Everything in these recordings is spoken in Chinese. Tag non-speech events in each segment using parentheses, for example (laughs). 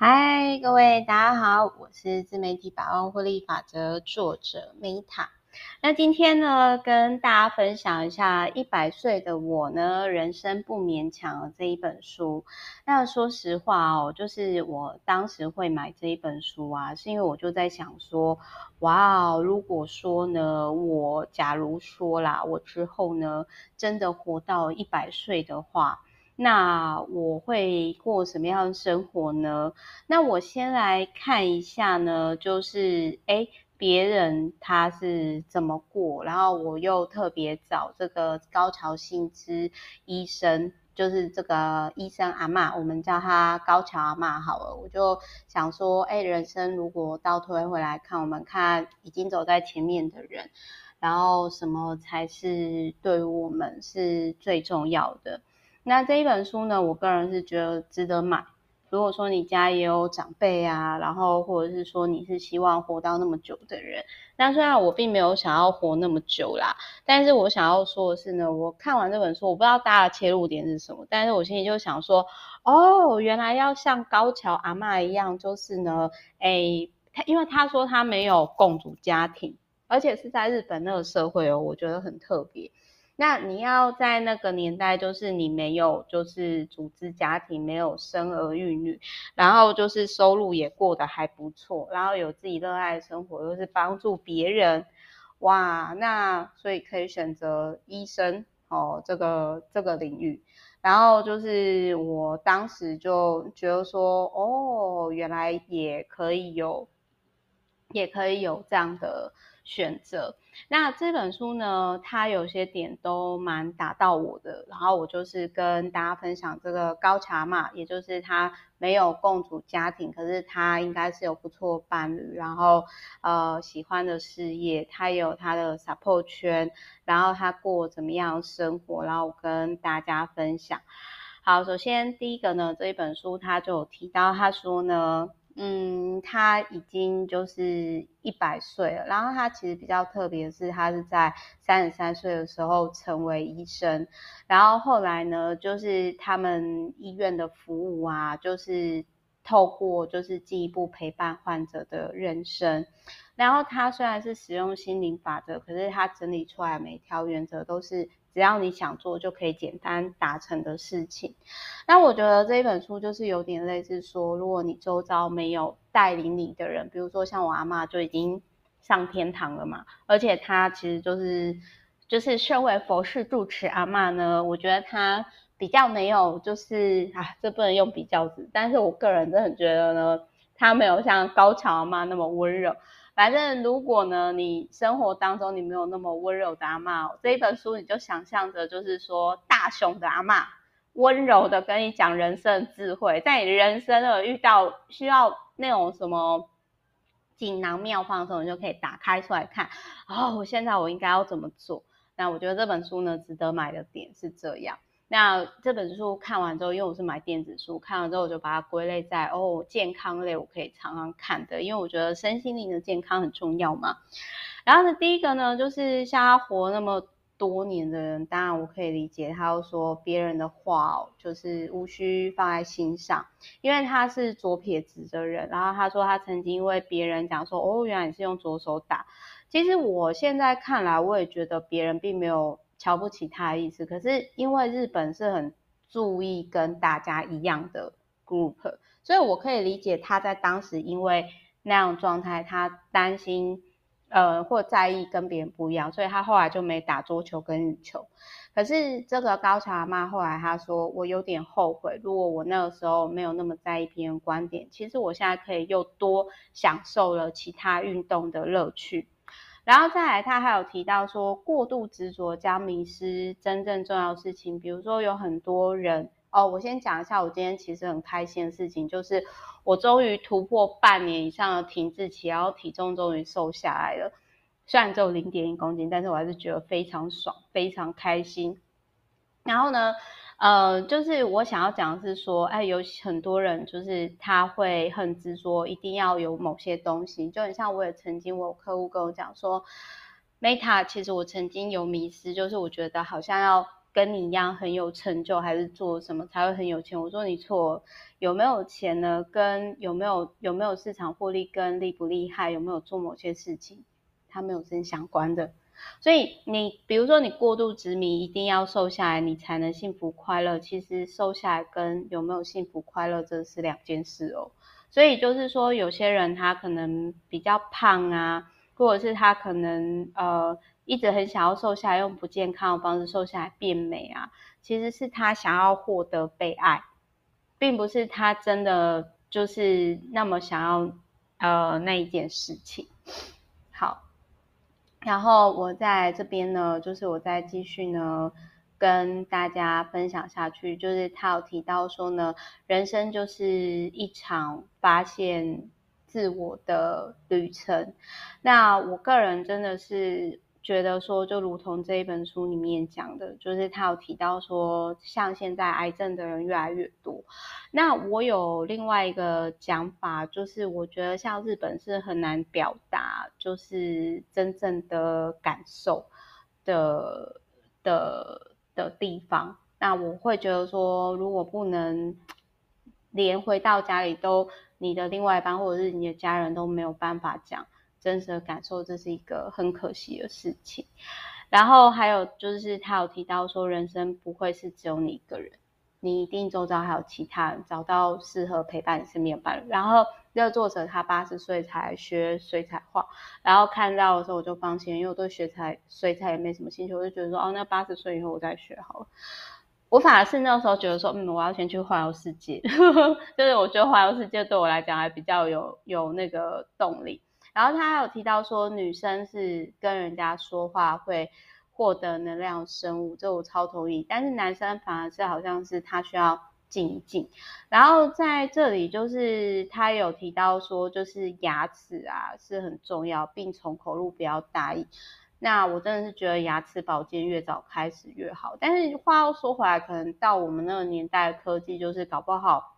嗨，各位大家好，我是自媒体百万获利法则作者 Meta。那今天呢，跟大家分享一下《一百岁的我呢，人生不勉强》这一本书。那说实话哦，就是我当时会买这一本书啊，是因为我就在想说，哇哦，如果说呢，我假如说啦，我之后呢，真的活到一百岁的话。那我会过什么样的生活呢？那我先来看一下呢，就是诶，别人他是怎么过，然后我又特别找这个高桥幸之医生，就是这个医生阿嬷，我们叫他高桥阿嬷好了。我就想说，诶，人生如果倒推回来看，我们看已经走在前面的人，然后什么才是对我们是最重要的？那这一本书呢，我个人是觉得值得买。如果说你家也有长辈啊，然后或者是说你是希望活到那么久的人，那虽然我并没有想要活那么久啦，但是我想要说的是呢，我看完这本书，我不知道大家的切入点是什么，但是我心里就想说，哦，原来要像高桥阿嬷一样，就是呢，诶，因为他说他没有共组家庭，而且是在日本那个社会哦，我觉得很特别。那你要在那个年代，就是你没有就是组织家庭，没有生儿育女，然后就是收入也过得还不错，然后有自己热爱的生活，又是帮助别人，哇，那所以可以选择医生哦，这个这个领域。然后就是我当时就觉得说，哦，原来也可以有，也可以有这样的选择。那这本书呢，它有些点都蛮打到我的，然后我就是跟大家分享这个高茶嘛，也就是他没有共组家庭，可是他应该是有不错伴侣，然后呃喜欢的事业，他有他的 support 圈，然后他过怎么样生活，然后我跟大家分享。好，首先第一个呢，这一本书他就有提到，他说呢。嗯，他已经就是一百岁了，然后他其实比较特别是，他是在三十三岁的时候成为医生，然后后来呢，就是他们医院的服务啊，就是透过就是进一步陪伴患者的人生，然后它虽然是使用心灵法则，可是它整理出来每条原则都是。只要你想做，就可以简单达成的事情。那我觉得这一本书就是有点类似说，如果你周遭没有带领你的人，比如说像我阿嬷就已经上天堂了嘛，而且她其实就是就是身为佛事住持阿嬷呢，我觉得她比较没有就是啊，这不能用比较字，但是我个人真的觉得呢，她没有像高桥阿嬷那么温柔。反正如果呢，你生活当中你没有那么温柔的阿嬷，这一本书你就想象着就是说大雄的阿嬷，温柔的跟你讲人生智慧，在你人生有遇到需要那种什么锦囊妙方的时候，你就可以打开出来看。哦，我现在我应该要怎么做？那我觉得这本书呢，值得买的点是这样。那这本书看完之后，因为我是买电子书，看完之后我就把它归类在哦健康类，我可以常常看的，因为我觉得身心灵的健康很重要嘛。然后呢，第一个呢，就是像他活那么多年的人，当然我可以理解他说别人的话哦，就是无需放在心上，因为他是左撇子的人。然后他说他曾经因为别人讲说哦，原来你是用左手打。其实我现在看来，我也觉得别人并没有。瞧不起他的意思，可是因为日本是很注意跟大家一样的 group，所以我可以理解他在当时因为那样状态，他担心呃或在意跟别人不一样，所以他后来就没打桌球跟羽球。可是这个高桥阿嬷后来他说，我有点后悔，如果我那个时候没有那么在意别人观点，其实我现在可以又多享受了其他运动的乐趣。然后再来，他还有提到说，过度执着将迷失真正重要的事情。比如说，有很多人哦，我先讲一下，我今天其实很开心的事情，就是我终于突破半年以上的停滞期，然后体重终于瘦下来了。虽然只有零点一公斤，但是我还是觉得非常爽，非常开心。然后呢，呃，就是我想要讲的是说，哎，有很多人就是他会很执着，一定要有某些东西，就很像我也曾经，我有客户跟我讲说，Meta，其实我曾经有迷失，就是我觉得好像要跟你一样很有成就，还是做什么才会很有钱？我说你错，有没有钱呢？跟有没有有没有市场获利，跟厉不厉害，有没有做某些事情，它没有正相关的。所以你比如说你过度执迷，一定要瘦下来，你才能幸福快乐。其实瘦下来跟有没有幸福快乐，这是两件事哦。所以就是说，有些人他可能比较胖啊，或者是他可能呃一直很想要瘦下来，用不健康的方式瘦下来变美啊，其实是他想要获得被爱，并不是他真的就是那么想要呃那一件事情。然后我在这边呢，就是我再继续呢跟大家分享下去，就是他有提到说呢，人生就是一场发现自我的旅程。那我个人真的是。觉得说，就如同这一本书里面讲的，就是他有提到说，像现在癌症的人越来越多。那我有另外一个讲法，就是我觉得像日本是很难表达，就是真正的感受的的的地方。那我会觉得说，如果不能连回到家里都，你的另外一半或者是你的家人都没有办法讲。真实的感受，这是一个很可惜的事情。然后还有就是，他有提到说，人生不会是只有你一个人，你一定周遭还有其他人，找到适合陪伴你身边的伴侣。然后这个作者他八十岁才学水彩画，然后看到的时候我就放心，因为我对学彩水彩也没什么兴趣，我就觉得说，哦，那八十岁以后我再学好了。我反而是那时候觉得说，嗯，我要先去环游世界，(laughs) 就是我觉得环游世界对我来讲还比较有有那个动力。然后他还有提到说，女生是跟人家说话会获得能量生物，这我超同意。但是男生反而是好像是他需要静一静。然后在这里就是他有提到说，就是牙齿啊是很重要，病从口入，不要大意。那我真的是觉得牙齿保健越早开始越好。但是话又说回来，可能到我们那个年代科技就是搞不好。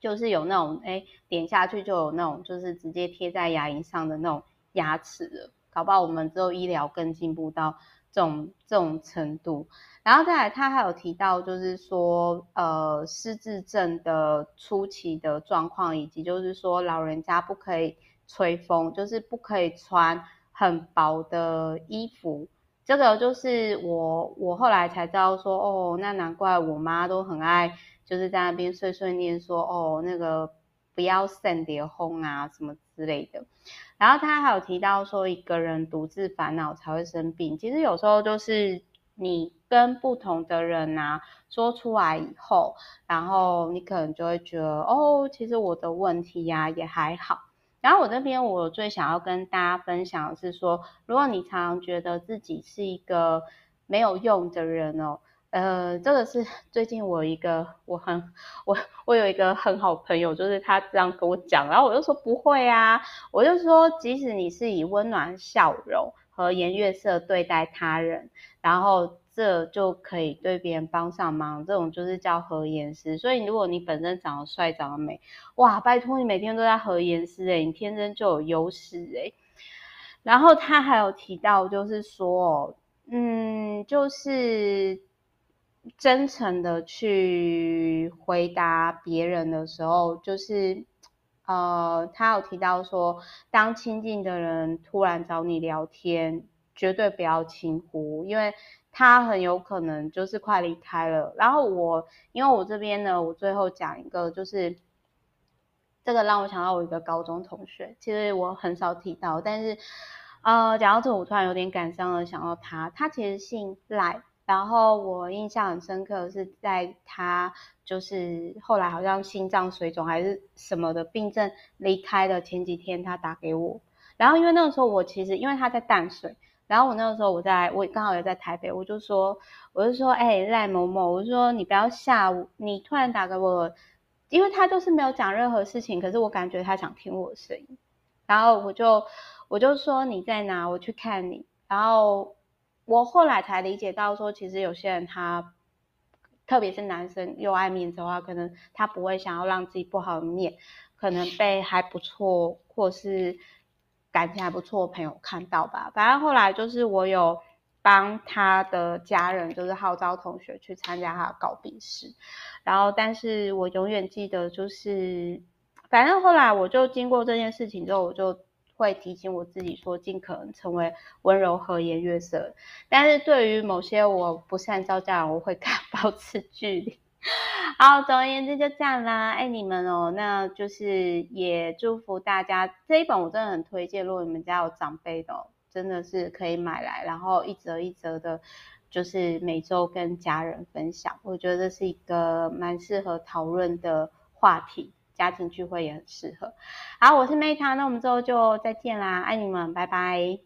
就是有那种哎，点下去就有那种，就是直接贴在牙龈上的那种牙齿了。搞不好我们之后医疗更进步到这种这种程度。然后再来，他还有提到，就是说，呃，失智症的初期的状况，以及就是说，老人家不可以吹风，就是不可以穿很薄的衣服。这个就是我我后来才知道说，哦，那难怪我妈都很爱。就是在那边碎碎念说哦，那个不要散叠轰啊什么之类的。然后他还有提到说，一个人独自烦恼才会生病。其实有时候就是你跟不同的人啊说出来以后，然后你可能就会觉得哦，其实我的问题呀也还好。然后我这边我最想要跟大家分享的是说，如果你常常觉得自己是一个没有用的人哦。呃，这个是最近我一个我很我我有一个很好朋友，就是他这样跟我讲，然后我就说不会啊，我就说即使你是以温暖笑容和颜悦色对待他人，然后这就可以对别人帮上忙，这种就是叫和颜师。所以如果你本身长得帅长得美，哇，拜托你每天都在和颜师诶，你天生就有优势诶。然后他还有提到就是说，嗯，就是。真诚的去回答别人的时候，就是，呃，他有提到说，当亲近的人突然找你聊天，绝对不要轻忽，因为他很有可能就是快离开了。然后我，因为我这边呢，我最后讲一个，就是这个让我想到我一个高中同学，其实我很少提到，但是，呃，讲到这，我突然有点感伤的想到他，他其实姓赖。然后我印象很深刻是，在他就是后来好像心脏水肿还是什么的病症离开的前几天，他打给我。然后因为那个时候我其实因为他在淡水，然后我那个时候我在我刚好也在台北，我就说我就说哎赖某某，我就说你不要吓我，你突然打给我，因为他就是没有讲任何事情，可是我感觉他想听我的声音，然后我就我就说你在哪，我去看你，然后。我后来才理解到，说其实有些人他，特别是男生又爱面子的话，可能他不会想要让自己不好的面，可能被还不错或是感情还不错的朋友看到吧。反正后来就是我有帮他的家人，就是号召同学去参加他的告别式。然后，但是我永远记得，就是反正后来我就经过这件事情之后，我就会提醒我自己说，尽可能成为温柔和颜悦色。但是对于某些我不善招架，我会跟 (laughs) 他保持距离。(laughs) 好，总而言之就这样啦，爱你们哦。那就是也祝福大家，这一本我真的很推荐，如果你们家有长辈的哦，真的是可以买来，然后一折一折的，就是每周跟家人分享。我觉得这是一个蛮适合讨论的话题，家庭聚会也很适合。好，我是 Meta，那我们之后就再见啦，爱你们，拜拜。